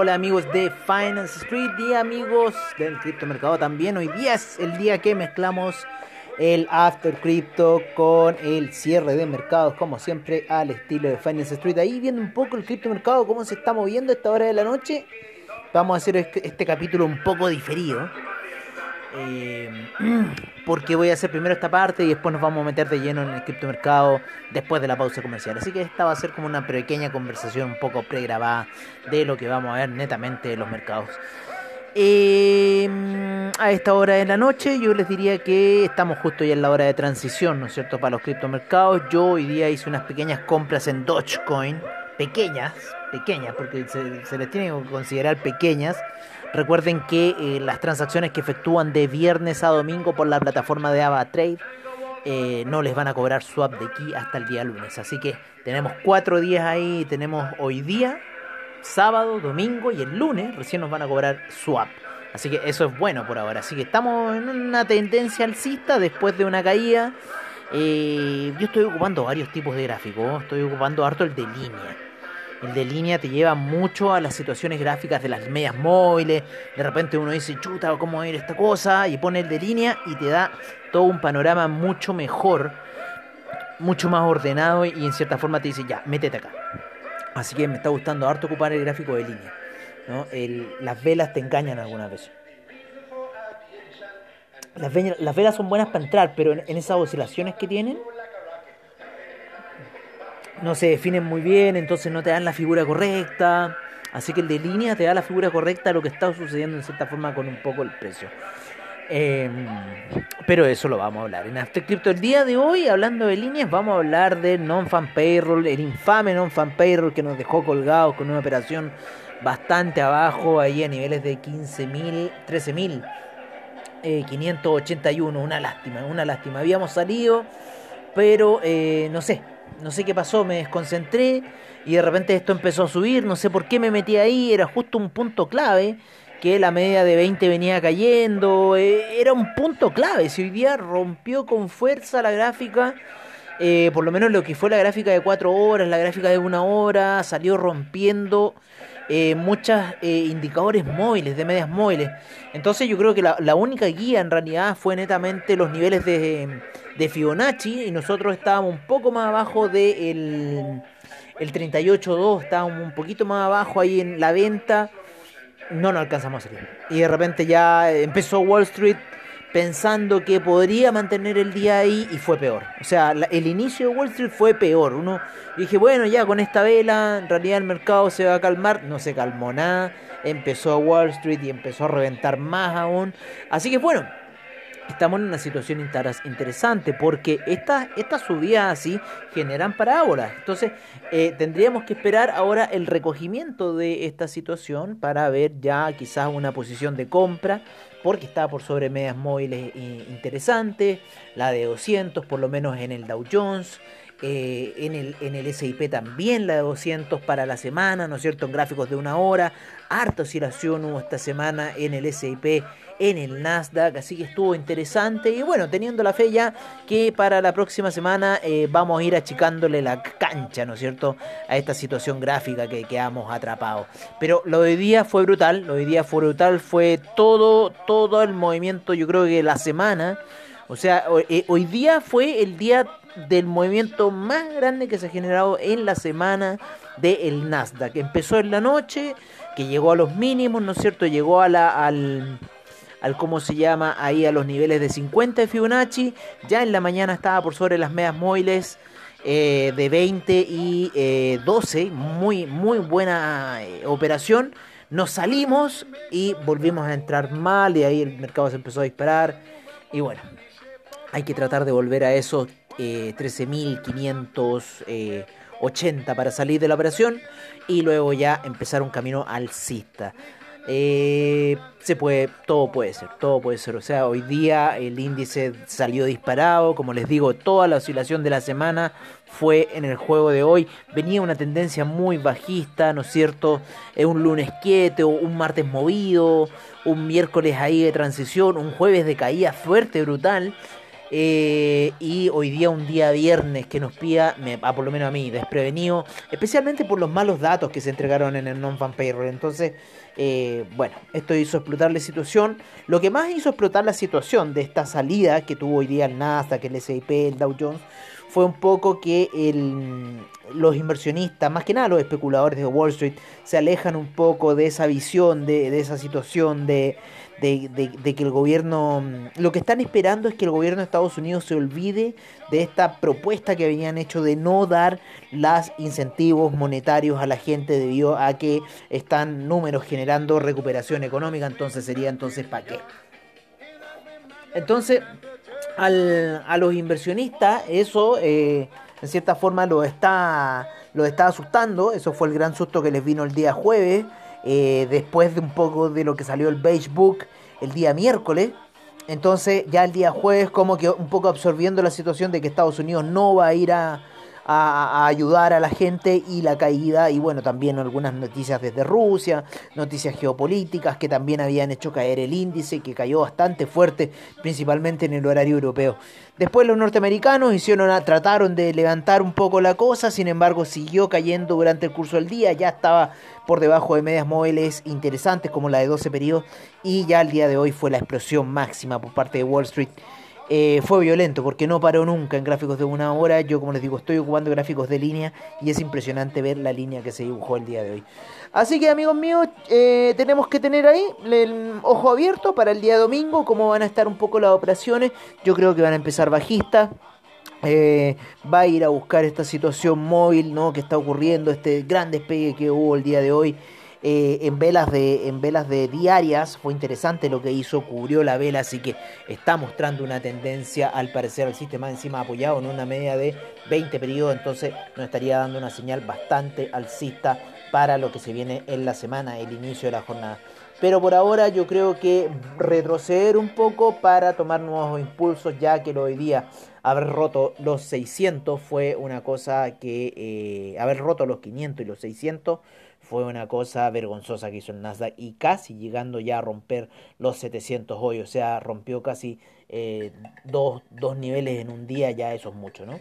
Hola, amigos de Finance Street y amigos del criptomercado también. Hoy día es el día que mezclamos el After Crypto con el cierre de mercados, como siempre, al estilo de Finance Street. Ahí viendo un poco el criptomercado, cómo se está moviendo a esta hora de la noche. Vamos a hacer este, este capítulo un poco diferido. Eh, porque voy a hacer primero esta parte y después nos vamos a meter de lleno en el criptomercado después de la pausa comercial. Así que esta va a ser como una pequeña conversación un poco pregrabada de lo que vamos a ver netamente en los mercados. Eh, a esta hora de la noche yo les diría que estamos justo ya en la hora de transición, ¿no es cierto?, para los criptomercados. Yo hoy día hice unas pequeñas compras en Dogecoin, pequeñas, pequeñas, porque se, se les tiene que considerar pequeñas Recuerden que eh, las transacciones que efectúan de viernes a domingo por la plataforma de AvaTrade eh, no les van a cobrar swap de aquí hasta el día lunes. Así que tenemos cuatro días ahí. Tenemos hoy día, sábado, domingo y el lunes recién nos van a cobrar swap. Así que eso es bueno por ahora. Así que estamos en una tendencia alcista después de una caída. Eh, yo estoy ocupando varios tipos de gráficos. Estoy ocupando harto el de línea. El de línea te lleva mucho a las situaciones gráficas de las medias móviles. De repente uno dice, chuta, ¿cómo va a ir esta cosa? Y pone el de línea y te da todo un panorama mucho mejor, mucho más ordenado y en cierta forma te dice, ya, métete acá. Así que me está gustando harto ocupar el gráfico de línea. las velas te engañan algunas veces. Las velas son buenas para entrar, pero en esas oscilaciones que tienen, no se definen muy bien, entonces no te dan la figura correcta. Así que el de línea te da la figura correcta lo que está sucediendo en cierta forma con un poco el precio. Em, pero eso lo vamos a hablar. En After Crypto el día de hoy, hablando de líneas, vamos a hablar de non-fan payroll, el infame non-fan payroll que nos dejó colgados con una operación bastante abajo, ahí a niveles de 15.000, 13.000. 581, una lástima, una lástima. Habíamos salido, pero eh, no sé, no sé qué pasó, me desconcentré y de repente esto empezó a subir, no sé por qué me metí ahí, era justo un punto clave, que la media de 20 venía cayendo, eh, era un punto clave, si hoy día rompió con fuerza la gráfica, eh, por lo menos lo que fue la gráfica de 4 horas, la gráfica de una hora, salió rompiendo eh, muchos indicadores móviles, de medias móviles. Entonces yo creo que la, la única guía en realidad fue netamente los niveles de de Fibonacci y nosotros estábamos un poco más abajo del de el 38.2, estábamos un poquito más abajo ahí en la venta, no nos alcanzamos a salir. Y de repente ya empezó Wall Street pensando que podría mantener el día ahí y fue peor. O sea, el inicio de Wall Street fue peor. Uno dije, bueno, ya con esta vela, en realidad el mercado se va a calmar. No se calmó nada. Empezó Wall Street y empezó a reventar más aún. Así que bueno, estamos en una situación interesante porque estas esta subidas así generan parábolas. Entonces eh, tendríamos que esperar ahora el recogimiento de esta situación para ver ya quizás una posición de compra porque está por sobre medias móviles interesantes, la de 200 por lo menos en el Dow Jones. Eh, en, el, en el SIP también la de 200 para la semana, ¿no es cierto? En gráficos de una hora, harta oscilación hubo esta semana en el SIP en el Nasdaq, así que estuvo interesante y bueno, teniendo la fe ya que para la próxima semana eh, vamos a ir achicándole la cancha, ¿no es cierto?, a esta situación gráfica que quedamos atrapados. Pero lo de hoy día fue brutal, lo de hoy día fue brutal, fue todo, todo el movimiento, yo creo que la semana, o sea, hoy, eh, hoy día fue el día del movimiento más grande que se ha generado en la semana del Nasdaq. Empezó en la noche, que llegó a los mínimos, ¿no es cierto? Llegó a la, al, al cómo se llama ahí a los niveles de 50 de Fibonacci. Ya en la mañana estaba por sobre las medias móviles eh, de 20 y 12. Eh, muy, muy buena eh, operación. Nos salimos y volvimos a entrar mal y ahí el mercado se empezó a disparar. Y bueno, hay que tratar de volver a esos 13.580 para salir de la operación y luego ya empezar un camino alcista. Eh, se puede, todo puede ser, todo puede ser. O sea, hoy día el índice salió disparado, como les digo, toda la oscilación de la semana fue en el juego de hoy. Venía una tendencia muy bajista, ¿no es cierto? Es un lunes quieto, un martes movido, un miércoles ahí de transición, un jueves de caída fuerte, brutal. Eh, y hoy día un día viernes que nos pilla, me, por lo menos a mí, desprevenido, especialmente por los malos datos que se entregaron en el non-fan payroll. Entonces, eh, bueno, esto hizo explotar la situación. Lo que más hizo explotar la situación de esta salida que tuvo hoy día el Nasdaq, el S&P, el Dow Jones, fue un poco que el, los inversionistas, más que nada los especuladores de Wall Street, se alejan un poco de esa visión, de, de esa situación de de, que el gobierno, mm, lo que están esperando es que el gobierno de Estados Unidos se olvide de esta propuesta que habían hecho de no dar los incentivos monetarios a la gente debido a que están números generando recuperación económica, entonces sería entonces para qué. Entonces, al, a los inversionistas eso eh, en cierta forma lo está, lo está asustando, eso fue el gran susto que les vino el día jueves. Eh, después de un poco de lo que salió el Beige Book el día miércoles. Entonces ya el día jueves como que un poco absorbiendo la situación de que Estados Unidos no va a ir a, a, ayudar a la gente y la caída y bueno también algunas noticias desde Rusia, noticias geopolíticas que también habían hecho caer el índice que cayó bastante fuerte principalmente en el horario europeo. Después los norteamericanos hicieron trataron de levantar un poco la cosa, sin embargo siguió cayendo durante el curso del día, ya estaba por debajo de medias móviles interesantes como la de 12 periodos y ya el día de hoy fue la explosión máxima por parte de Wall Street eh, fue violento porque no paró nunca en gráficos de una hora. Yo, como les digo, estoy ocupando gráficos de línea y es impresionante ver la línea que se dibujó el día de hoy. Así que, amigos míos, eh, tenemos que tener ahí el ojo abierto para el día domingo, cómo van a estar un poco las operaciones. Yo creo que van a empezar bajistas. Eh, va a ir a buscar esta situación móvil ¿no? que está ocurriendo, este gran despegue que hubo el día de hoy eh, en, velas de, en velas de diarias. Fue interesante lo que hizo, cubrió la vela, así que está mostrando una tendencia al parecer el sistema encima apoyado en una media de 20 periodos, entonces nos estaría dando una señal bastante alcista para lo que se viene en la semana, el inicio de la jornada. Pero por ahora yo creo que retroceder un poco para tomar nuevos impulsos, ya que hoy día haber roto los 600 fue una cosa que... Eh, haber roto los 500 y los 600 fue una cosa vergonzosa que hizo el Nasdaq y casi llegando ya a romper los 700 hoy, o sea, rompió casi eh, dos, dos, niveles en un día, ya eso es mucho, ¿no?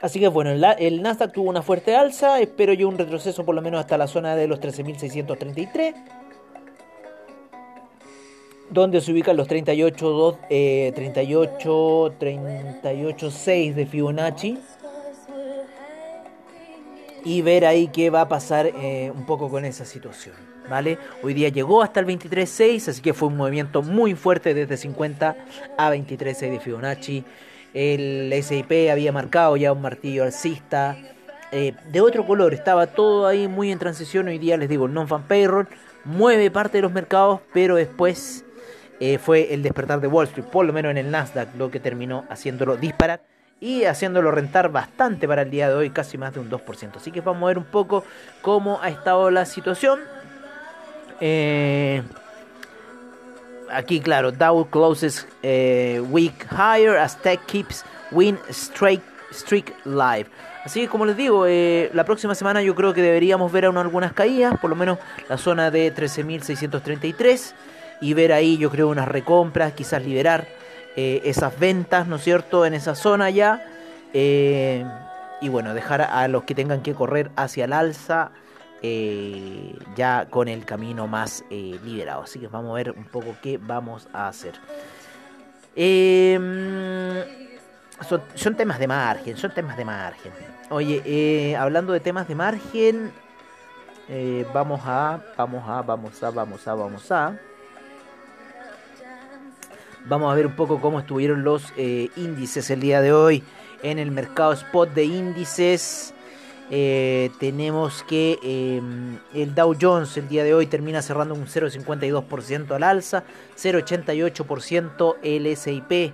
Así que bueno, el, Nasdaq tuvo una fuerte alza, espero yo un retroceso por lo menos hasta la zona de los 13.633 donde se ubican los 38, 2, eh, 38, 38, 6 de Fibonacci y ver ahí qué va a pasar eh, un poco con esa situación. ¿Vale? Hoy día llegó hasta el 23.6, así que fue un movimiento muy fuerte desde 50 a 23.6 de Fibonacci. El SIP había marcado ya un martillo alcista eh, de otro color, estaba todo ahí muy en transición. Hoy día les digo, el non-fan payroll mueve parte de los mercados, pero después eh, fue el despertar de Wall Street, por lo menos en el Nasdaq, lo que terminó haciéndolo disparar y haciéndolo rentar bastante para el día de hoy, casi más de un 2%. Así que vamos a ver un poco cómo ha estado la situación. Eh, aquí, claro, Dow closes eh, week higher as tech keeps win streak, streak live. Así que como les digo, eh, la próxima semana yo creo que deberíamos ver aún algunas caídas, por lo menos la zona de 13.633 y ver ahí yo creo unas recompras, quizás liberar eh, esas ventas, ¿no es cierto?, en esa zona ya. Eh, y bueno, dejar a los que tengan que correr hacia el alza eh, ya con el camino más liberado. Así que vamos a ver un poco qué vamos a hacer. Son, son, temas de margen, son temas de margen. Oye, hablando de temas de margen, vamos a, vamos a, vamos a, vamos a, vamos a. Vamos a ver un poco cómo estuvieron los eh, índices el día de hoy en el mercado spot de índices. Eh, tenemos que em, el Dow Jones el día de hoy termina cerrando un 0,52% al alza, 0,88% el SIP,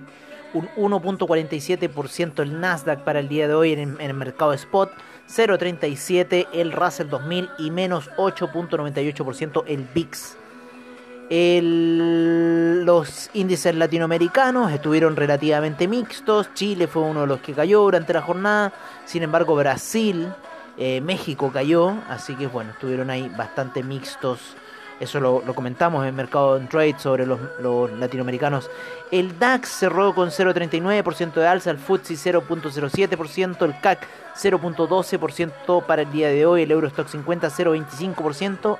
un 1,47% el Nasdaq para el día de hoy en, en el mercado spot, 0,37% el Russell 2000 y menos 8,98% el VIX los índices latinoamericanos estuvieron relativamente mixtos. Chile fue uno de los que cayó durante la jornada. Sin embargo, Brasil, eh, México cayó. Así que bueno, estuvieron ahí bastante mixtos Eso lo, comentamos en Mercado en Trade sobre los, latinoamericanos. El DAX cerró con 0,39% de alza, el FTSE 0,07%, el CAC 0,12% para el día de hoy, el Eurostock 50 0,25%,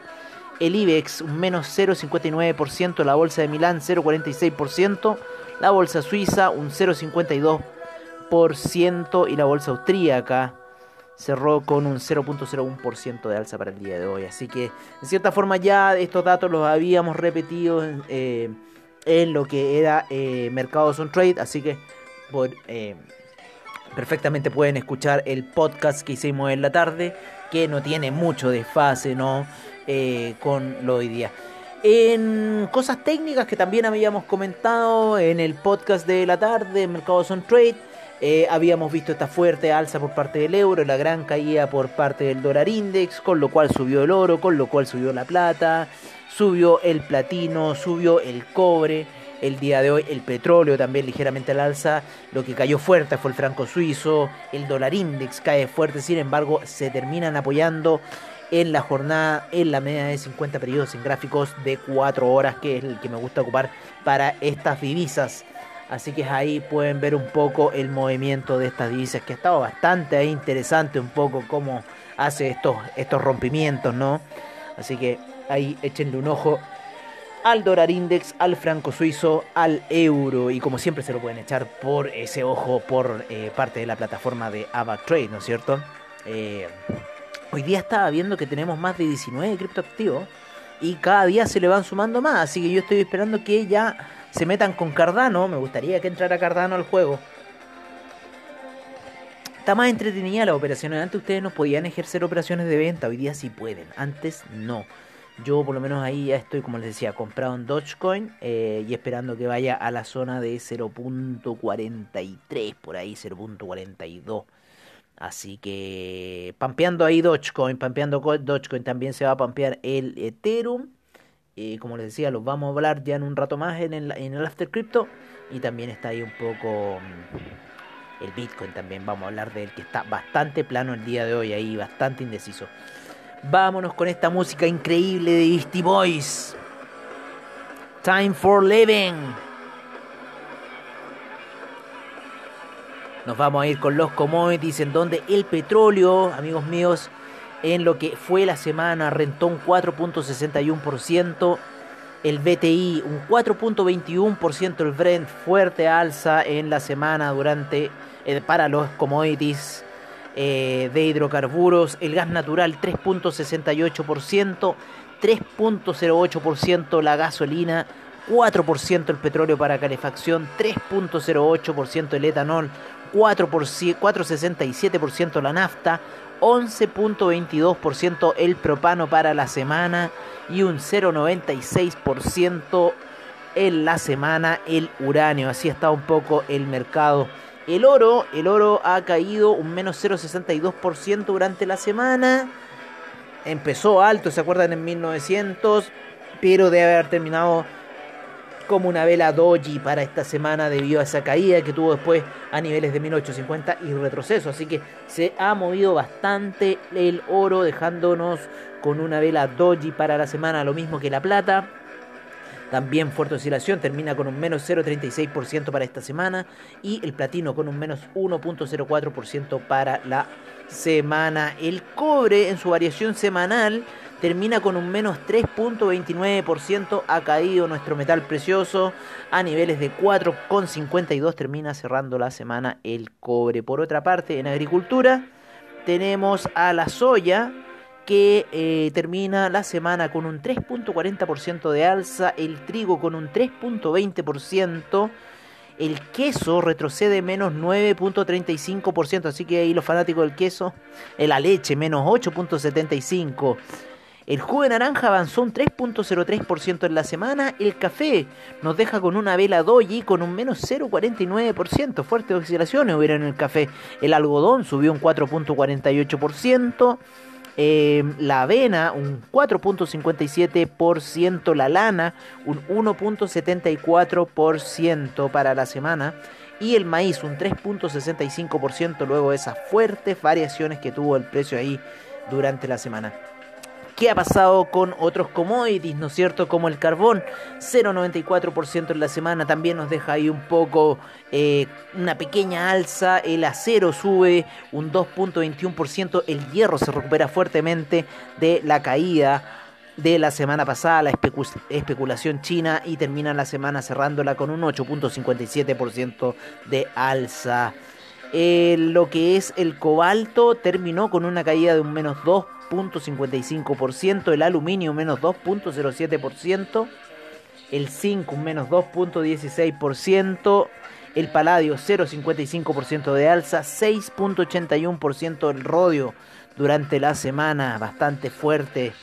el IBEX un menos 0,59%, la bolsa de Milán 0,46%, la bolsa suiza un 0,52% y la bolsa austríaca cerró con un 0.01% de alza para el día de hoy. Así que, en cierta forma, ya estos datos los habíamos repetido en, eh, lo que era eh, Mercados on Trade. Así que, eh, perfectamente pueden escuchar el podcast que hicimos en la tarde, que no tiene mucho desfase, ¿no? con lo hoy día. En cosas técnicas que también habíamos comentado en el podcast de la tarde, Mercados on Trade eh, habíamos visto esta fuerte alza por parte del euro, la gran caída por parte del dólar index, con lo cual subió el oro, con lo cual subió la plata, subió el platino, subió el cobre. El día de hoy el petróleo también ligeramente al alza. Lo que cayó fuerte fue el franco suizo. El dólar index cae fuerte. Sin embargo, se terminan apoyando en la jornada en la media de 50 periodos en gráficos de 4 horas, que es el que me gusta ocupar para estas divisas. Así que ahí pueden ver un poco el movimiento de estas divisas que ha estado bastante interesante un poco cómo hace estos, estos rompimientos, ¿no? Así que ahí échenle un ojo al dólar index, al franco suizo, al euro y como siempre se lo pueden echar por ese ojo por eh, parte de la plataforma de AvaTrade, ¿no es cierto? Eh, hoy día estaba viendo que tenemos más de 19 criptoactivos y cada día se le van sumando más, así que yo estoy esperando que ya se metan con Cardano. Me gustaría que entrara Cardano al juego. Está más entretenida la operación. Antes ustedes no podían ejercer operaciones de venta. Hoy día sí pueden. Antes no. Yo por lo menos ahí ya estoy, como les decía, comprado en Dogecoin eh, y esperando que vaya a la zona de 0.43, por ahí 0.42. Así que pampeando ahí Dogecoin, pampeando Dogecoin también se va a pampear el Ethereum como les decía, los vamos a hablar ya en un rato más en el, en el After Crypto. Y también está ahí un poco mm, el Bitcoin también. Vamos a hablar de él, que está bastante plano el día de hoy, ahí bastante indeciso. Vámonos con esta música increíble de Beastie Boys. Time for Living. Nos vamos a ir con los commodities en donde el petróleo, amigos míos, en lo que fue la semana, rentó un 4.61%, el BTI un 4.21%, el Brent fuerte alza en la semana durante eh, para los commodities eh, de hidrocarburos, el gas natural 3.68%, 3.08% la gasolina, 4% el petróleo para calefacción, 3.08% el etanol, 4,67% la nafta, 11.22% el propano para la semana y un 0.96% en la semana el uranio. Así está un poco el mercado. El oro, el oro ha caído un menos 0.62% durante la semana. Empezó alto, ¿se acuerdan? En 1900, pero debe haber terminado como una vela doji para esta semana debido a esa caída que tuvo después a niveles de 1850 y retroceso. Así que se ha movido bastante el oro dejándonos con una vela doji para la semana, lo mismo que la plata. También fuerte oscilación, termina con un menos 0,36% para esta semana y el platino con un menos 1,04% para la semana. El cobre en su variación semanal termina con un menos 3.29%, ha caído nuestro metal precioso a niveles de 4,52, termina cerrando la semana el cobre. Por otra parte, en agricultura tenemos a la soya que eh, termina la semana con un 3.40% de alza, el trigo con un 3.20%, el queso retrocede menos 9.35%, así que ahí los fanáticos del queso, la leche menos 8.75%. El jugo de naranja avanzó un 3.03% en la semana. El café nos deja con una vela doji con un menos 0.49%. Fuertes oscilaciones hubiera en el café. El algodón subió un 4.48%. Eh, la avena un 4.57%, la lana un 1.74% para la semana y el maíz un 3.65% luego de esas fuertes variaciones que tuvo el precio ahí durante la semana. ¿Qué ha pasado con otros commodities, no es cierto? Como el carbón, 0,94% en la semana, también nos deja ahí un poco eh, una pequeña alza. El acero sube un 2,21%, el hierro se recupera fuertemente de la caída de la semana pasada, la especulación china, y termina la semana cerrándola con un 8,57% de alza. Eh, lo que es el cobalto terminó con una caída de un menos 2 2.55%, el aluminio menos 2.07%, el zinc un menos 2.16%, el paladio 0.55% de alza, 6.81% el rodio durante la semana, bastante fuerte.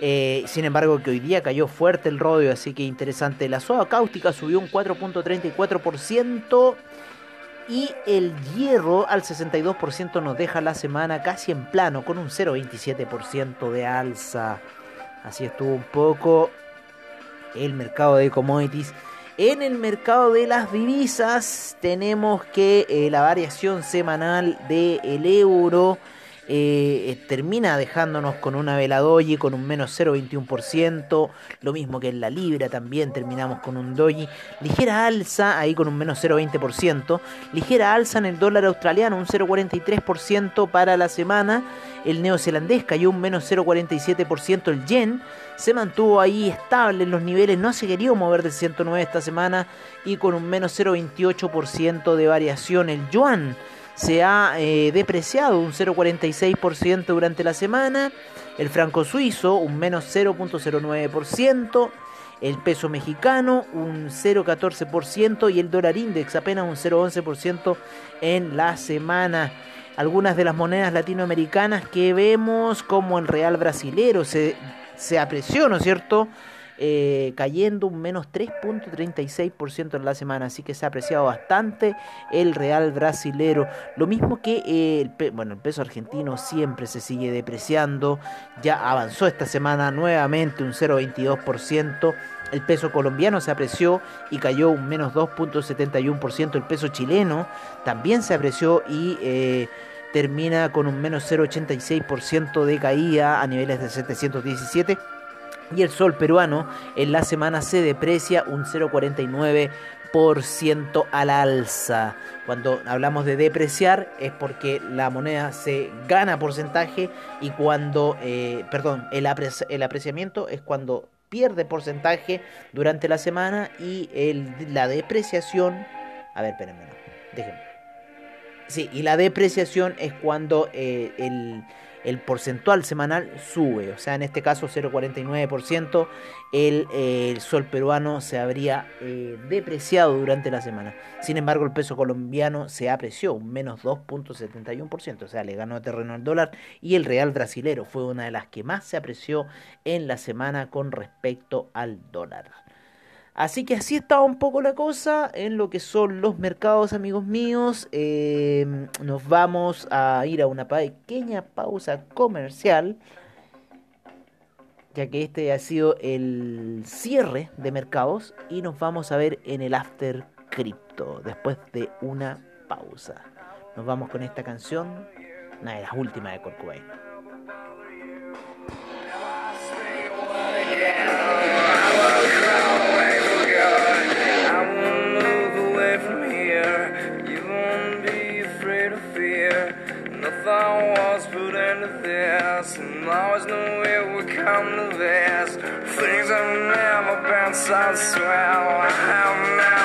Eh, sin embargo, que hoy día cayó fuerte el rodio, así que interesante. La soda cáustica subió un 4.34%. Y el hierro al 62% nos deja la semana casi en plano, con un 0,27% de alza. Así estuvo un poco el mercado de commodities. En el mercado de las divisas tenemos que eh, la variación semanal del euro eh, termina dejándonos con una veladoji con un menos 0,21%, lo mismo que en la libra también terminamos con un doji, ligera alza ahí con un menos 0,20%, ligera alza en el dólar australiano, un 0,43% para la semana, el neozelandés cayó un menos 0,47%, el yen se mantuvo ahí estable en los niveles, no se quería mover del 109 esta semana y con un menos 0,28% de variación, el yuan se ha eh, depreciado un 0,46% durante la semana, el franco suizo un menos 0,09%, el peso mexicano un 0,14% y el dólar index apenas un 0,11% en la semana. Algunas de las monedas latinoamericanas que vemos como el real brasilero se, se apreció, ¿no es cierto? Eh, cayendo un menos 3.36% en la semana, así que se ha apreciado bastante el real brasilero. Lo mismo que eh, el, bueno, el peso argentino siempre se sigue depreciando, ya avanzó esta semana nuevamente un 0.22%. El peso colombiano se apreció y cayó un menos 2.71%. El peso chileno también se apreció y eh, termina con un menos 0.86% de caída a niveles de 717 y el sol peruano en la semana se deprecia un 0,49% al alza. Cuando hablamos de depreciar es porque la moneda se gana porcentaje y cuando, eh, perdón, el, apreciamiento es cuando pierde porcentaje durante la semana y la depreciación, a ver, espérenme, no, déjenme. Sí, y la depreciación es cuando eh, el el porcentual semanal sube, o sea, en este caso 0,49%, el, eh, el, sol peruano se habría eh, depreciado durante la semana. Sin embargo, el peso colombiano se apreció un menos 2.71%, o sea, le ganó terreno al dólar y el real brasilero fue una de las que más se apreció en la semana con respecto al dólar. Así que así estaba un poco la cosa en lo que son los mercados, amigos míos. Em, nos vamos a ir a una pequeña pausa comercial, ya que este ha sido el cierre de mercados y nos vamos a ver en el After Crypto después de una pausa. Nos vamos con esta canción, una de las últimas de Kurt always knew it would come to this. Things have never been so swell. I have never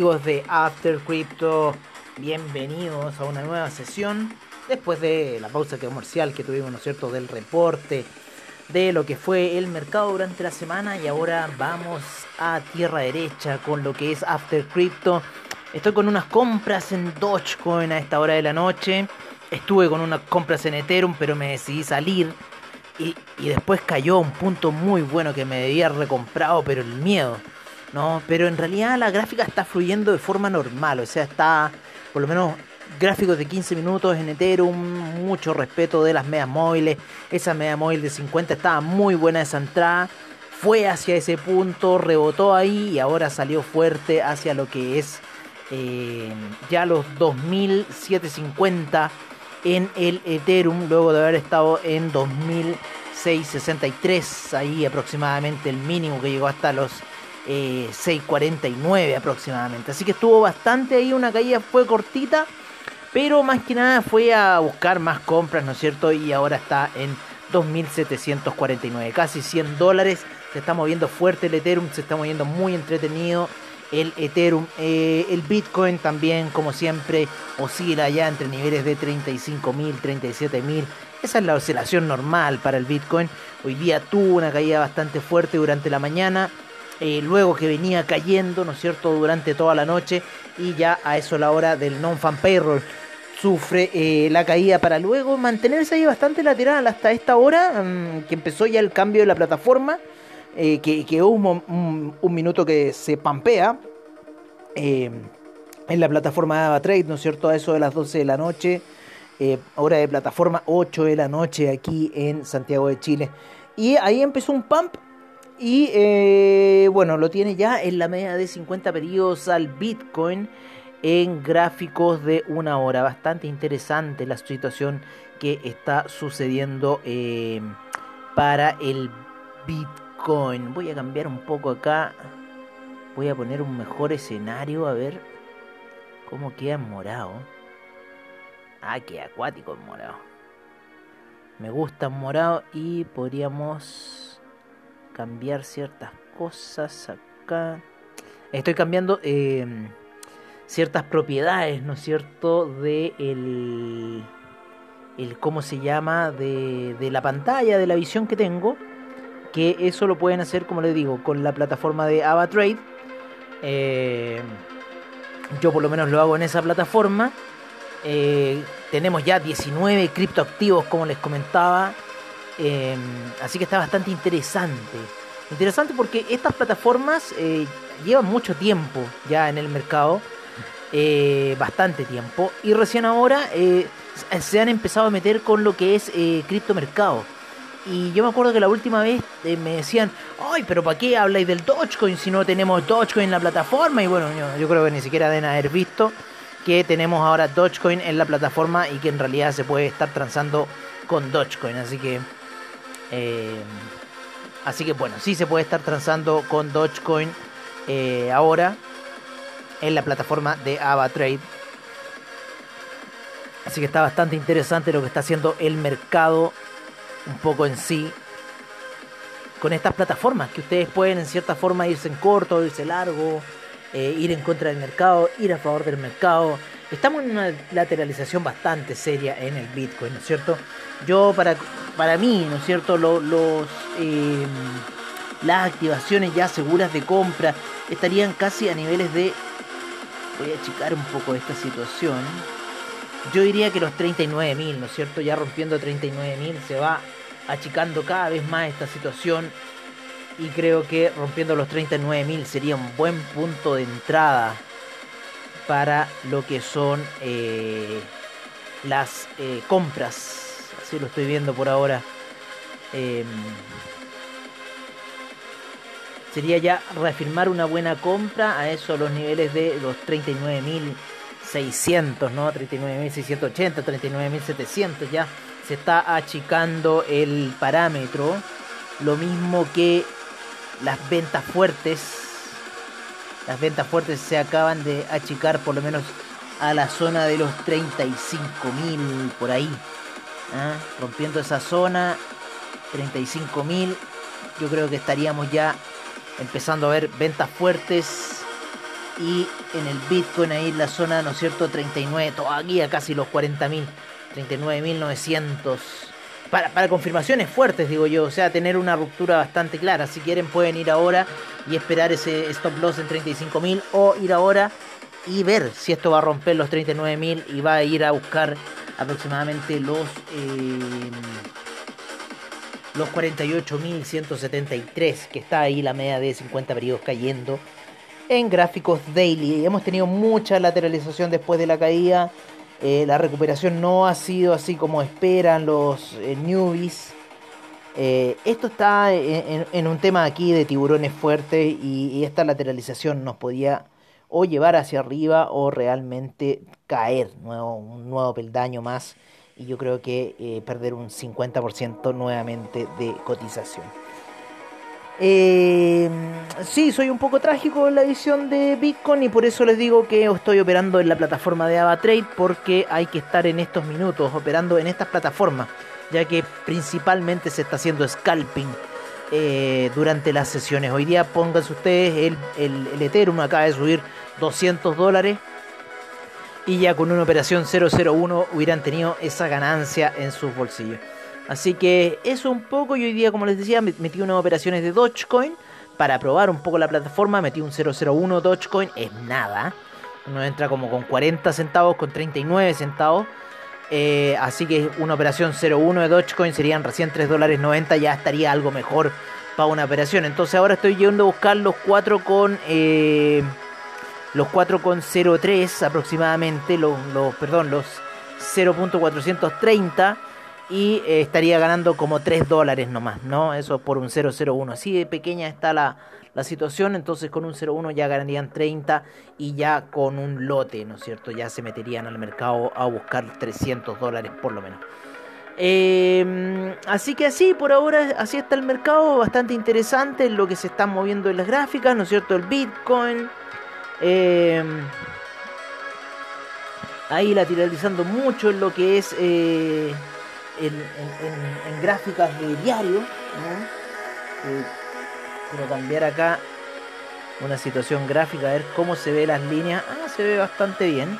amigos de After Crypto, bienvenidos a una nueva sesión después de la pausa comercial que tuvimos, ¿no es cierto?, del reporte de lo que fue el mercado durante la semana y ahora vamos a tierra derecha con lo que es After Crypto. Estoy con unas compras en Dogecoin a esta hora de la noche. Estuve con unas compras en Ethereum, pero me decidí salir. Y, después cayó un punto muy bueno que me debía recomprado, pero el miedo. No, pero en realidad la gráfica está fluyendo de forma normal, o sea, está por lo menos gráficos de 15 minutos en Ethereum, mucho respeto de las medias móviles, esa media móvil de 50 estaba muy buena esa entrada, fue hacia ese punto, rebotó ahí y ahora salió fuerte hacia lo que es eh, ya los 2750 en el Ethereum, luego de haber estado en 2663, ahí aproximadamente el mínimo que llegó hasta los 6.49 eh, aproximadamente. Así que estuvo bastante ahí, una caída fue cortita, pero más que nada fue a buscar más compras, ¿no es cierto? Y ahora está en 2.749, casi 100 dólares. Se está moviendo fuerte el Ethereum, se está moviendo muy entretenido el Ethereum. Eh, el Bitcoin también, como siempre, oscila ya entre niveles de 35.000, 37.000. Esa es la oscilación normal para el Bitcoin. Hoy día tuvo una caída bastante fuerte durante la mañana. Eh, luego que venía cayendo, ¿no es cierto?, durante toda la noche y ya a eso la hora del non-fan payroll sufre eh, la caída para luego mantenerse ahí bastante lateral hasta esta hora, mm, que empezó ya el cambio de la plataforma, eh, que, que hubo un, minuto que se pampea en la plataforma de AvaTrade, ¿no es cierto?, a eso de las 12 de la noche, hora de plataforma 8 de la noche aquí en Santiago de Chile. Y ahí empezó un pump y eh, bueno, lo tiene ya en la media de 50 periodos al Bitcoin en gráficos de una hora. Bastante interesante la situación que está sucediendo eh, para el Bitcoin. Voy a cambiar un poco acá. Voy a poner un mejor escenario a ver cómo queda en morado. Ah, qué acuático en morado. Me gusta en morado y podríamos cambiar ciertas cosas acá. Estoy cambiando eh, ciertas propiedades, ¿no es cierto? De el, el cómo se llama de, de la pantalla, de la visión que tengo. Que eso lo pueden hacer, como les digo, con la plataforma de AvaTrade. Eh, yo por lo menos lo hago en esa plataforma. Eh, tenemos ya 19 criptoactivos, como les comentaba. Em, así que está bastante interesante. Interesante porque estas plataformas eh, llevan mucho tiempo ya en el mercado. Eh, bastante tiempo. Y recién ahora eh, se han empezado a meter con lo que es criptomercado. Y yo me acuerdo que la última vez me decían, ay, pero ¿para qué habláis del Dogecoin si no tenemos Dogecoin en la plataforma? Y bueno, yo, yo creo que ni siquiera deben haber visto que tenemos ahora Dogecoin en la plataforma y que en realidad se puede estar transando con Dogecoin. Así que eh, así que bueno, sí se puede estar transando con Dogecoin eh, ahora en la plataforma de AvaTrade. Así que está bastante interesante lo que está haciendo el mercado un poco en sí con estas plataformas que ustedes pueden en cierta forma irse en corto, irse largo, eh, ir en contra del mercado, ir a favor del mercado. Estamos en una lateralización bastante seria en el Bitcoin, ¿no es cierto? Yo para para mí, ¿no es cierto? Los, em, las activaciones ya seguras de compra estarían casi a niveles de... Voy a achicar un poco esta situación. Yo diría que los 39.000, ¿no es cierto? Ya rompiendo 39.000 se va achicando cada vez más esta situación. Y creo que rompiendo los 39.000 sería un buen punto de entrada para lo que son eh, las eh, compras si lo estoy viendo por ahora. Em, sería ya reafirmar una buena compra a eso, los niveles de los 39.600, ¿no? 39.680, 39.700, ya se está achicando el parámetro. Lo mismo que las ventas fuertes. Las ventas fuertes se acaban de achicar por lo menos a la zona de los 35.000 por ahí. ¿Ah? rompiendo esa zona, 35.000, yo creo que estaríamos ya empezando a ver ventas fuertes y en el Bitcoin ahí la zona, ¿no es cierto? 39, todavía casi los 40.000, 39.900. Para, para confirmaciones fuertes, digo yo, o sea, tener una ruptura bastante clara. Si quieren pueden ir ahora y esperar ese stop loss en 35.000 o ir ahora y ver si esto va a romper los 39.000 y va a ir a buscar aproximadamente los... Eh, los 48.173 que está ahí la media de 50 periodos cayendo en gráficos daily. Hemos tenido mucha lateralización después de la caída. Eh, la recuperación no ha sido así como esperan los eh, newbies. Eh, esto está en, un tema aquí de tiburones fuertes y, esta lateralización nos podía o llevar hacia arriba o realmente caer, nuevo, un nuevo peldaño más. Y yo creo que perder un 50% nuevamente de cotización. Eh, sí, soy un poco trágico en la edición de Bitcoin y por eso les digo que estoy operando en la plataforma de AvaTrade porque hay que estar en estos minutos operando en estas plataformas, ya que principalmente se está haciendo scalping eh, durante las sesiones. Hoy día pónganse ustedes, el, el, el Ethereum acaba de subir 200 dólares y ya con una operación 001 hubieran tenido esa ganancia en sus bolsillos. Así que eso un poco, y hoy día como les decía, metí unas operaciones de Dogecoin para probar un poco la plataforma, metí un 001 Dogecoin, es nada. Uno entra como con 40 centavos, con 39 centavos. Eh, así que una operación 01 de Dogecoin serían recién 3 dólares 90, ya estaría algo mejor para una operación. Entonces ahora estoy yendo a buscar los 4 con... Eh, los 4,03 aproximadamente, los, los, perdón, los 0.430 y eh, estaría ganando como 3 dólares nomás, ¿no? Eso por un 001. Así de pequeña está la, situación, entonces con un 01 ya ganarían 30 y ya con un lote, ¿no es cierto? Ya se meterían al mercado a buscar 300 dólares por lo menos. Em, así que así, por ahora, así está el mercado, bastante interesante lo que se está moviendo en las gráficas, ¿no es cierto? El Bitcoin. Em, ahí lateralizando mucho en lo que es... Eh, en, gráficas de diario. Quiero cambiar acá una situación gráfica, a ver cómo se ve las líneas. Ah, se ve bastante bien.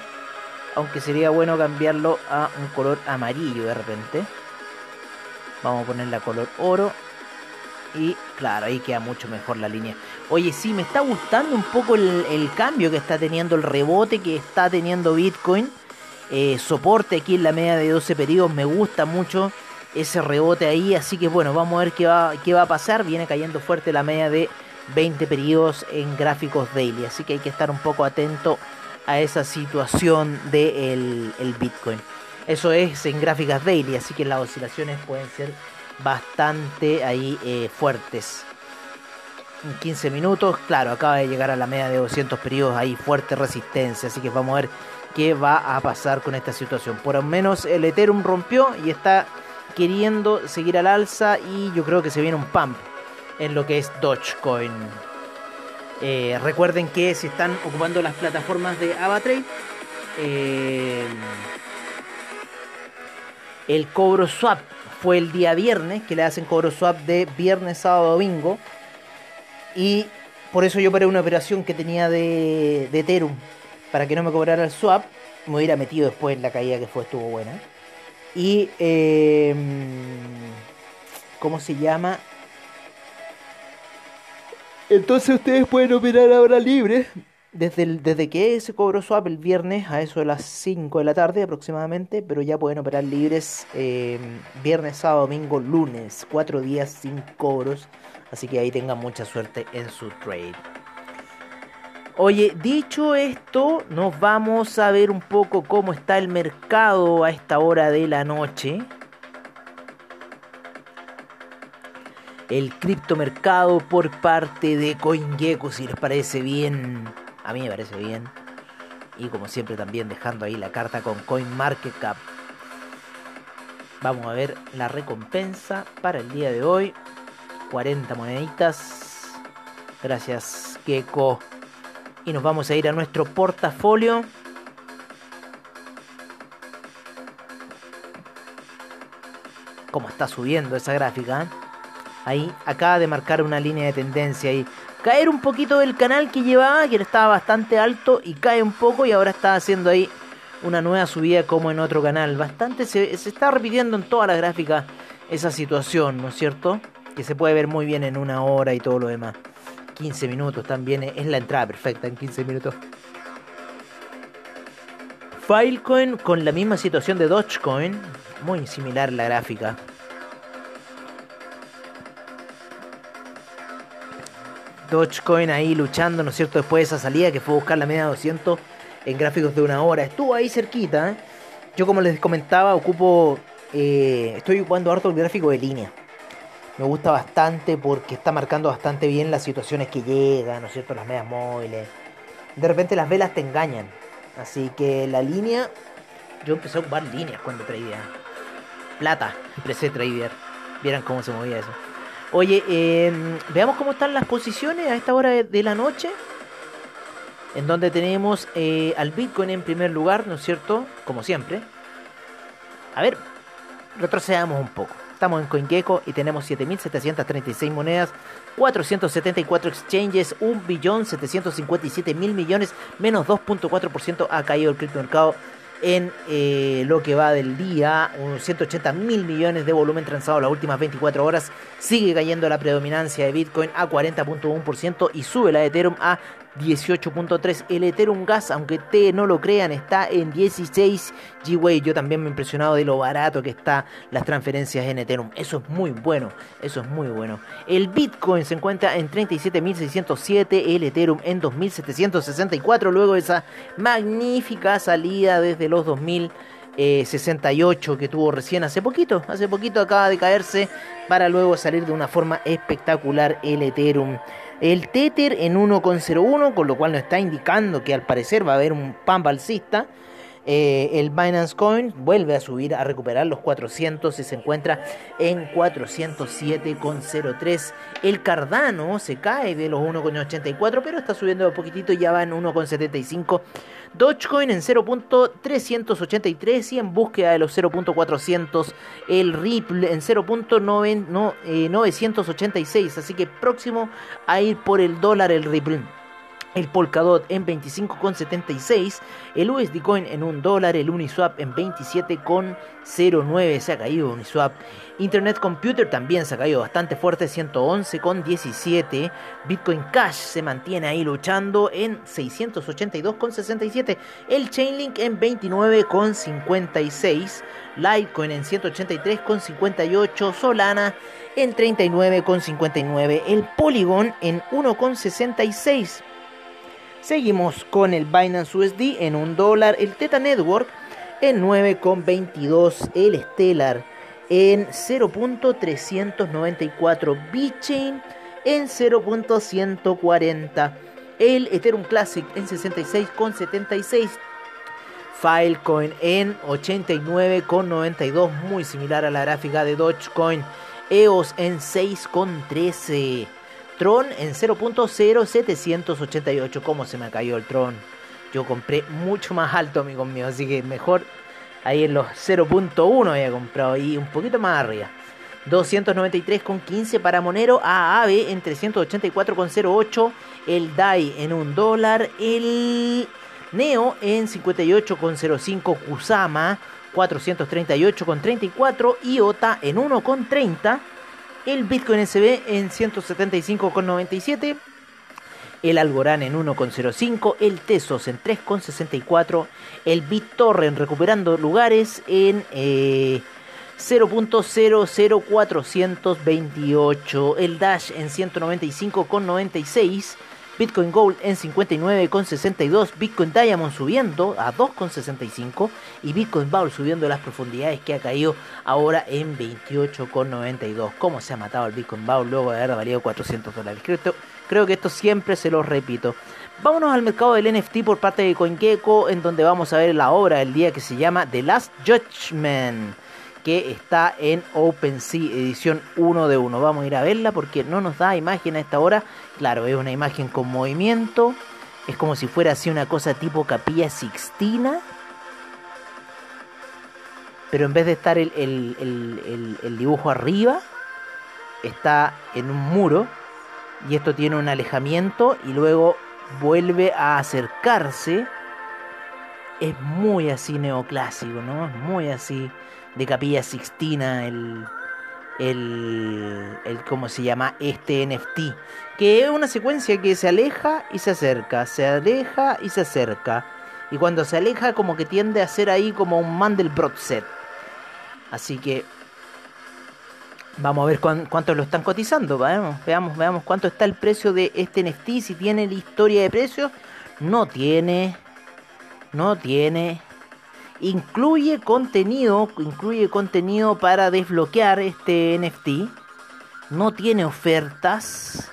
Aunque sería bueno cambiarlo a un color amarillo de repente. Vamos a ponerle a color oro. Y claro, ahí queda mucho mejor la línea. Oye, sí, me está gustando un poco el, el cambio que está teniendo, el rebote que está teniendo Bitcoin. Eh, soporte aquí en la media de 12 periodos. Me gusta mucho ese rebote ahí. Así que bueno, vamos a ver qué va, qué va a pasar. Viene cayendo fuerte la media de 20 periodos en gráficos daily. Así que hay que estar un poco atento a esa situación del el Bitcoin. Eso es en gráficas daily. Así que las oscilaciones pueden ser bastante ahí eh, fuertes. En 15 minutos, claro, acaba de llegar a la media de 200 periodos ahí fuerte resistencia. Así que vamos a ver qué va a pasar con esta situación. Por lo menos el Ethereum rompió y está queriendo seguir al alza y yo creo que se viene un pump en lo que es Dogecoin. Eh, recuerden que si están ocupando las plataformas de AvaTrade, eh, el cobro swap fue el día viernes, que le hacen cobro swap de viernes, sábado, domingo. Y por eso yo paré una operación que tenía de, de Ethereum para que no me cobrara el swap. Me hubiera metido después en la caída que fue, estuvo buena. Y, eh, ¿cómo se llama? Entonces ustedes pueden operar ahora libre. Desde, desde que se cobró swap el viernes a eso de las 5 de la tarde aproximadamente, pero ya pueden operar libres eh, viernes, sábado, domingo, lunes, cuatro días sin cobros, así que ahí tengan mucha suerte en su trade. Oye, dicho esto, nos vamos a ver un poco cómo está el mercado a esta hora de la noche. El criptomercado por parte de CoinGecko, si les parece bien. A mí me parece bien. Y como siempre también dejando ahí la carta con CoinMarketCap. Vamos a ver la recompensa para el día de hoy. 40 moneditas. Gracias, Gecko y nos vamos a ir a nuestro portafolio. Como está subiendo esa gráfica. Ahí acaba de marcar una línea de tendencia y caer un poquito del canal que llevaba, que estaba bastante alto y cae un poco y ahora está haciendo ahí una nueva subida como en otro canal. Bastante se, se está repitiendo en toda la gráfica esa situación, ¿no es cierto? Que se puede ver muy bien en una hora y todo lo demás. 15 minutos también es la entrada perfecta en 15 minutos. Filecoin con la misma situación de Dogecoin, muy similar la gráfica. Dogecoin ahí luchando, ¿no es cierto? Después de esa salida que fue buscar la media 200 en gráficos de una hora. Estuvo ahí cerquita. ¿eh? Yo como les comentaba, ocupo... Eh, estoy ocupando harto el gráfico de línea. Me gusta bastante porque está marcando bastante bien las situaciones que llegan, ¿no es cierto? Las medias móviles. De repente las velas te engañan. Así que la línea... Yo empecé a ocupar líneas cuando traía. Plata, empecé a tradear. Vieran cómo se movía eso. Oye, em, veamos cómo están las posiciones a esta hora de, la noche. En donde tenemos eh, al Bitcoin en primer lugar, ¿no es cierto? Como siempre. A ver, retrocedamos un poco. Estamos en CoinGecko y tenemos 7.736 monedas, 474 exchanges, 1.757.000 millones, menos 2.4% ha caído el criptomercado en eh, lo que va del día, unos 180 mil millones de volumen transado las últimas 24 horas. Sigue cayendo la predominancia de Bitcoin a 40.1% y sube la de Ethereum a 18.3. El Ethereum Gas, aunque te no lo crean, está en 16 G-Way. Yo también me he impresionado de lo barato que está las transferencias en Ethereum. Eso es muy bueno. Eso es muy bueno. El Bitcoin se encuentra en 37.607. El Ethereum en 2.764. Luego esa magnífica salida desde los 2068 que tuvo recién hace poquito. Hace poquito acaba de caerse para luego salir de una forma espectacular el Ethereum. El Tether en 1,01, con lo cual nos está indicando que al parecer va a haber un pan balsista. Eh, el Binance Coin vuelve a subir, a recuperar los 400 y se encuentra en 407,03. El Cardano se cae de los 1,84, pero está subiendo un poquitito ya va en 1,75. Dogecoin en 0.383 y en búsqueda de los 0.400 el Ripple en 0.986 así que próximo a ir por el dólar el Ripple el Polkadot en 25,76, el USD Coin en 1 dólar, el Uniswap en 27,09, se ha caído Uniswap. Internet Computer también se ha caído bastante fuerte, 111,17. Bitcoin Cash se mantiene ahí luchando en 682,67. El Chainlink en 29,56. Litecoin en 183,58. Solana en 39,59. El Polygon en 1,66. Seguimos con el Binance USD en un dólar, el Teta Network en 9,22, el Stellar en 0.394, BitChain en 0.140, el Ethereum Classic en 66,76, Filecoin en 89,92, muy similar a la gráfica de Dogecoin, EOS en 6,13. Tron en 0.0788. ¿Cómo se me cayó el Tron? Yo compré mucho más alto, amigo mío. Así que mejor ahí en los 0.1 había comprado. Y un poquito más arriba. 293,15 para Monero. AAB en 384,08. El DAI en 1 dólar. El Neo en 58,05. Kusama 438,34. IOTA en 1,30 el Bitcoin SB en 175,97, el Algorand en 1,05, el Tesos en 3,64, el BitTorrent recuperando lugares en 0.00428, el Dash en 195,96, Bitcoin Gold en 59,62, Bitcoin Diamond subiendo a 2,65 y Bitcoin Bowl subiendo las profundidades que ha caído ahora en 28,92. ¿Cómo se ha matado el Bitcoin Bowl luego de haber valido 400 dólares? Creo, creo que esto siempre se lo repito. Vámonos al mercado del NFT por parte de CoinGecko en donde vamos a ver la obra del día que se llama The Last Judgment que está en OpenSea edición 1 de 1. Vamos a ir a verla porque no nos da imagen a esta hora. Claro, es una imagen con movimiento. Es como si fuera así una cosa tipo capilla sixtina. Pero en vez de estar el, el, el, dibujo arriba, está en un muro. y esto tiene un alejamiento y luego vuelve a acercarse. Es muy así neoclásico, ¿no? Es muy así de Capilla Sixtina el, el, el cómo se llama este NFT, que es una secuencia que se aleja y se acerca, se aleja y se acerca, y cuando se aleja como que tiende a ser ahí como un Mandelbrot set. Así que vamos a ver cuánto lo están cotizando, veamos, veamos, veamos cuánto está el precio de este NFT, si tiene la historia de precios, no tiene, no tiene Incluye contenido, incluye contenido para desbloquear este NFT. No tiene ofertas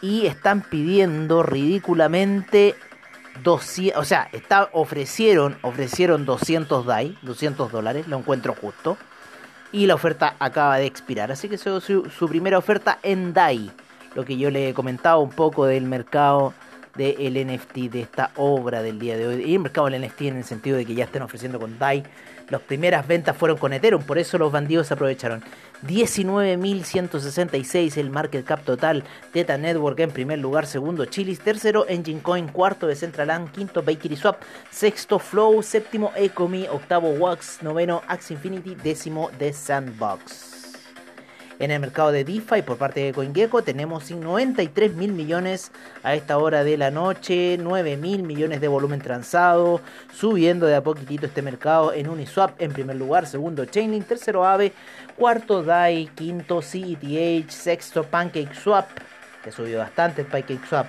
y están pidiendo ridículamente 200, o sea, está, ofrecieron, ofrecieron 200 DAI, 200 dólares, lo encuentro justo. Y la oferta acaba de expirar, así que su, su primera oferta en DAI. Lo que yo le he comentado un poco del mercado del NFT, de esta obra del día de hoy. Y el mercado del NFT en el sentido de que ya estén ofreciendo con DAI. Las primeras ventas fueron con Ethereum, por eso los bandidos aprovecharon. 19.166 el market cap total. Teta Network en primer lugar, segundo Chilis, tercero Engine Coin, cuarto Decentraland, quinto Bakery Swap, sexto Flow, séptimo Ecomi, octavo Wax, noveno Axe Infinity, décimo The Sandbox. En el mercado de DeFi por parte de CoinGecko tenemos 93 mil millones a esta hora de la noche, 9 mil millones de volumen transado, subiendo de a poquitito este mercado en Uniswap en primer lugar, segundo Chainlink, tercero Aave, cuarto DAI, quinto CETH, sexto PancakeSwap, que subió bastante el PancakeSwap.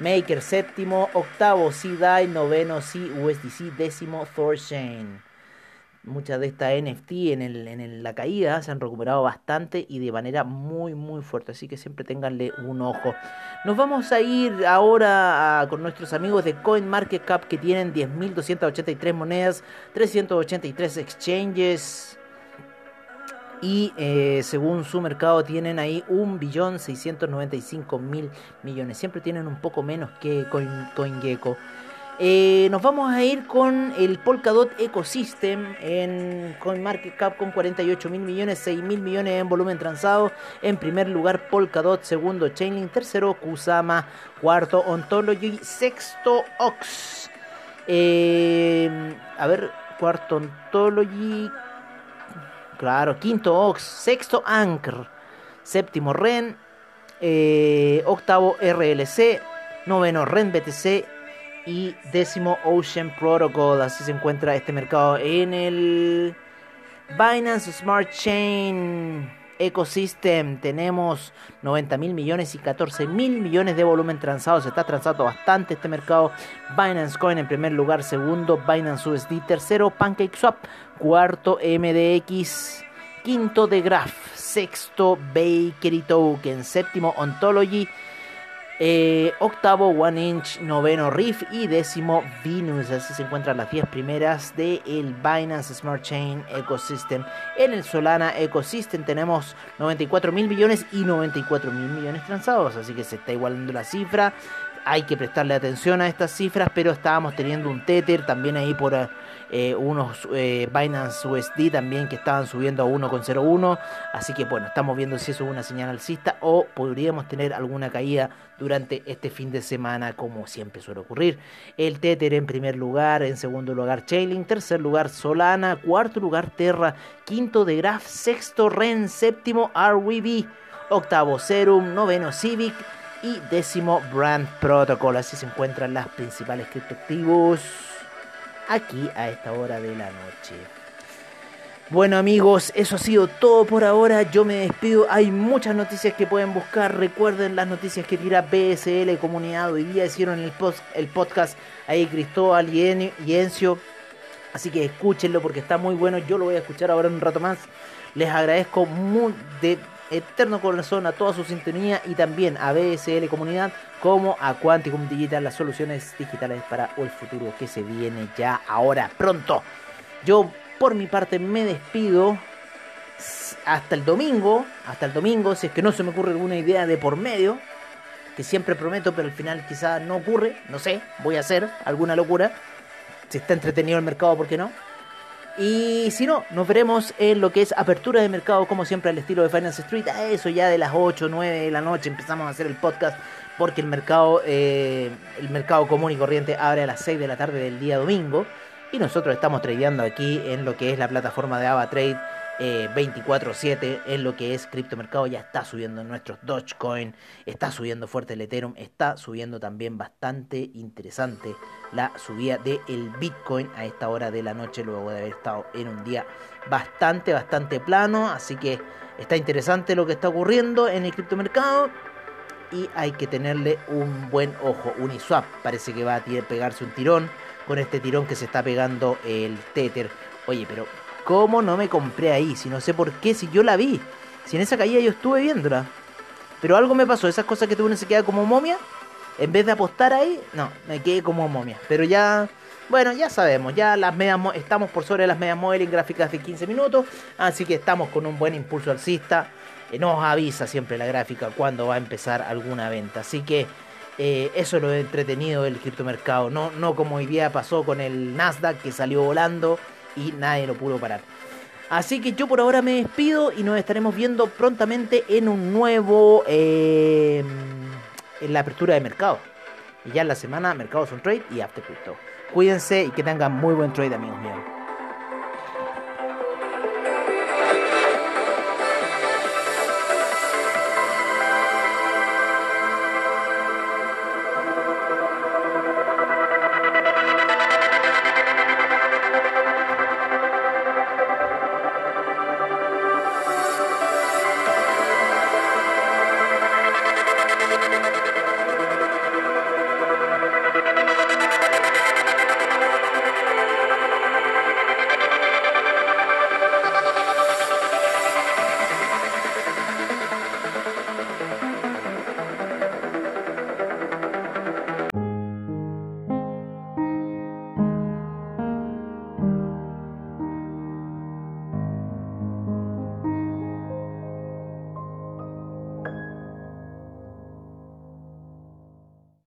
Maker séptimo, octavo CDAI, noveno CUSDC, décimo Thorchain muchas de estas NFT en, el, en la caída se han recuperado bastante y de manera muy muy fuerte así que siempre tenganle un ojo. Nos vamos a ir ahora con nuestros amigos de CoinMarketCap que tienen 10.283 monedas 383 exchanges y eh, según su mercado tienen ahí 1.695.000 millones. Siempre tienen un poco menos que CoinGecko eh, nos vamos a ir con el Polkadot Ecosystem en CoinMarketCap con 48 mil millones, 6 mil millones en volumen transado. En primer lugar Polkadot, segundo Chainlink, tercero Kusama, cuarto Ontology, sexto Ox. Eh, a ver, cuarto Ontology, claro, quinto Ox, sexto Anchor, séptimo Ren, eh, octavo RLC, noveno Ren BTC y décimo Ocean Protocol. Así se encuentra este mercado en el Binance Smart Chain Ecosystem. Tenemos 90 mil millones y 14 mil millones de volumen transado. Se está transando bastante este mercado. Binance Coin en primer lugar, segundo Binance USD, tercero PancakeSwap, cuarto MDX, quinto The Graph, sexto Bakery Token, séptimo Ontology. Eh, octavo One Inch, noveno Riff y décimo Venus. Así se encuentran las 10 primeras del el Binance Smart Chain Ecosystem. En el Solana Ecosystem tenemos 94 mil millones y 94 mil millones transados. Así que se está igualando la cifra. Hay que prestarle atención a estas cifras, pero estábamos teniendo un Tether también ahí por eh, unos eh, Binance USD también que estaban subiendo a 1,01. Así que bueno, estamos viendo si eso es una señal alcista o podríamos tener alguna caída durante este fin de semana, como siempre suele ocurrir. El Tether en primer lugar, en segundo lugar Chainlink, tercer lugar Solana, cuarto lugar Terra, quinto de Graph, sexto Ren, séptimo RWB, octavo Serum, noveno Civic y décimo Brand Protocol. Así se encuentran las principales criptoactivos aquí a esta hora de la noche. Bueno amigos, eso ha sido todo por ahora. Yo me despido. Hay muchas noticias que pueden buscar. Recuerden las noticias que tira BSL Comunidad. Hoy día hicieron el, post, el podcast ahí Cristóbal y Encio. Así que escúchenlo porque está muy bueno. Yo lo voy a escuchar ahora en un rato más. Les agradezco muy eterno corazón a toda su sintonía y también a BSL Comunidad como a Quanticum Digital, las soluciones digitales para el futuro que se viene ya ahora pronto. Yo por mi parte me despido hasta el domingo, hasta el domingo, si es que no se me ocurre alguna idea de por medio, que siempre prometo, pero al final quizá no ocurre, no sé, voy a hacer alguna locura. Si está entretenido el mercado, ¿por qué no? Y si no, nos veremos en lo que es apertura de mercado, como siempre, al estilo de Finance Street. A eso ya de las 8 o 9 de la noche empezamos a hacer el podcast porque el mercado, eh, el mercado común y corriente abre a las 6 de la tarde del día domingo. Y nosotros estamos tradeando aquí en lo que es la plataforma de AvaTrade 24/7 eh, en lo que es criptomercado. Ya está subiendo nuestros Dogecoin, está subiendo fuerte el Ethereum, está subiendo también bastante interesante la subida del el Bitcoin a esta hora de la noche luego de haber estado en un día bastante, bastante plano. Así que está interesante lo que está ocurriendo en el criptomercado y hay que tenerle un buen ojo. Uniswap parece que va a pegarse un tirón con este tirón que se está pegando el Tether. Oye, pero ¿cómo no me compré ahí? Si no sé por qué, si yo la vi. Si en esa caída yo estuve viéndola. Pero algo me pasó, esas cosas que tuve se queda como momia. En vez de apostar ahí, no, me quedé como momia. Pero ya, bueno, ya sabemos, ya las medias, estamos por sobre las medias en gráficas de 15 minutos. Así que estamos con un buen impulso alcista. Nos avisa siempre la gráfica cuando va a empezar alguna venta. Así que eh, eso es lo entretenido del criptomercado, no, no como hoy día pasó con el Nasdaq que salió volando y nadie lo pudo parar. Así que yo por ahora me despido y nos estaremos viendo prontamente en un nuevo. Eh, en la apertura de mercado. Y ya en la semana, Mercados on Trade y After Crypto. Cuídense y que tengan muy buen trade, amigos míos.